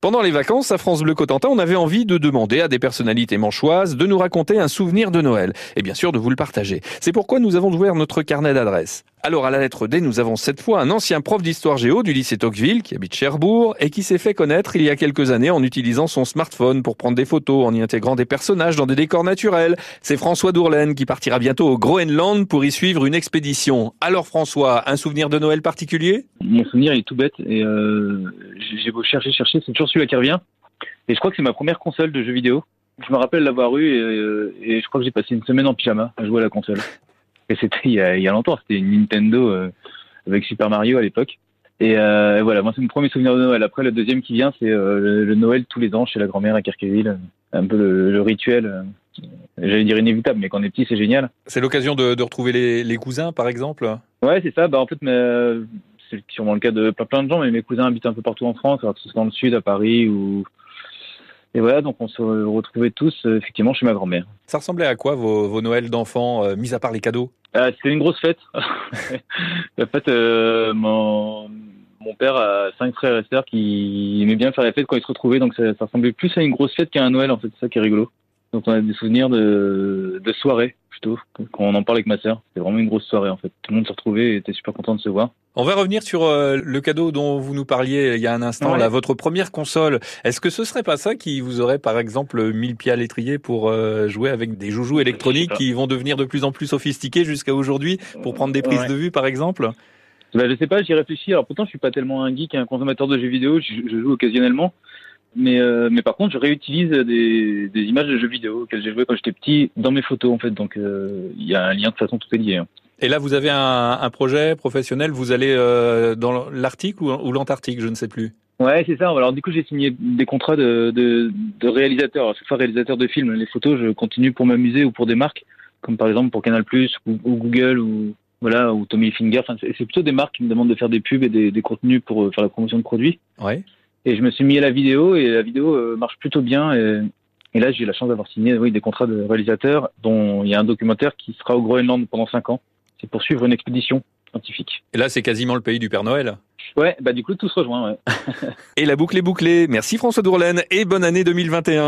Pendant les vacances à France Bleu Cotentin, on avait envie de demander à des personnalités manchoises de nous raconter un souvenir de Noël et bien sûr de vous le partager. C'est pourquoi nous avons ouvert notre carnet d'adresses. Alors à la lettre D, nous avons cette fois un ancien prof d'histoire géo du lycée Tocqueville qui habite Cherbourg et qui s'est fait connaître il y a quelques années en utilisant son smartphone pour prendre des photos en y intégrant des personnages dans des décors naturels. C'est François Dourlaine qui partira bientôt au Groenland pour y suivre une expédition. Alors François, un souvenir de Noël particulier? Mon souvenir est tout bête et euh, j'ai beau chercher, chercher, c'est toujours celui-là qui revient. Et je crois que c'est ma première console de jeux vidéo. Je me rappelle l'avoir eu et, euh, et je crois que j'ai passé une semaine en pyjama à jouer à la console. Et c'était il, y a, il y a longtemps, c'était une Nintendo euh, avec Super Mario à l'époque. Et euh, voilà, moi c'est mon premier souvenir de Noël. Après le deuxième qui vient, c'est euh, le, le Noël tous les ans chez la grand-mère à Kerqueville. Un peu le, le rituel, euh, j'allais dire inévitable, mais quand on est petit c'est génial. C'est l'occasion de, de retrouver les, les cousins par exemple? Ouais, c'est ça. Bah en fait, mais, c'est sûrement le cas de plein, de gens, mais mes cousins habitent un peu partout en France, alors que ce soit dans le sud, à Paris ou et voilà, donc on se retrouvait tous euh, effectivement chez ma grand-mère. Ça ressemblait à quoi vos, vos Noëls d'enfants, euh, mis à part les cadeaux? Euh, C'était une grosse fête. en fait, mon, mon père a cinq frères et sœurs qui aimaient bien faire la fête quand ils se retrouvaient, donc ça, ça ressemblait plus à une grosse fête qu'à un Noël, en fait, c'est ça qui est rigolo. Donc on a des souvenirs de, de soirée plutôt, quand on en parle avec ma sœur. C'était vraiment une grosse soirée en fait. Tout le monde se retrouvait et était super content de se voir. On va revenir sur euh, le cadeau dont vous nous parliez il y a un instant, Ouais. là, votre première console. Est-ce que ce serait pas ça qui vous aurait, par exemple, mis le pied à l'étrier pour euh, jouer avec des joujoux électroniques qui vont devenir de plus en plus sophistiqués jusqu'à aujourd'hui pour prendre des prises Ouais. de vue, par exemple? Bah, je sais pas, j'y réfléchis. Alors pourtant, je suis pas tellement un geek, un consommateur de jeux vidéo. Je, je joue occasionnellement, mais euh, mais par contre, je réutilise des, des images de jeux vidéo auxquelles j'ai joué quand j'étais petit dans mes photos en fait. Donc euh, il y a un lien de toute façon tout est lié. hein. Et là, vous avez un, un projet professionnel, vous allez euh, dans l'Arctique ou, ou l'Antarctique, je ne sais plus. Ouais, c'est ça. Alors du coup, j'ai signé des contrats de de, de réalisateur. Alors, cette fois, réalisateur de films. Les photos, je continue pour m'amuser ou pour des marques, comme par exemple pour Canal+ ou, ou Google ou voilà ou Tommy Hilfiger. Enfin, c'est plutôt des marques qui me demandent de faire des pubs et des, des contenus pour euh, faire la promotion de produits. Ouais. Et je me suis mis à la vidéo et la vidéo euh, marche plutôt bien. Et, et là, j'ai eu la chance d'avoir signé oui, des contrats de réalisateur, dont il y a un documentaire qui sera au Groenland pendant cinq ans. C'est pour suivre une expédition scientifique. Et là, c'est quasiment le pays du Père Noël. Ouais, bah du coup, tout se rejoint. Ouais. Et la boucle est bouclée. Merci François Dourlaine et bonne année 2021.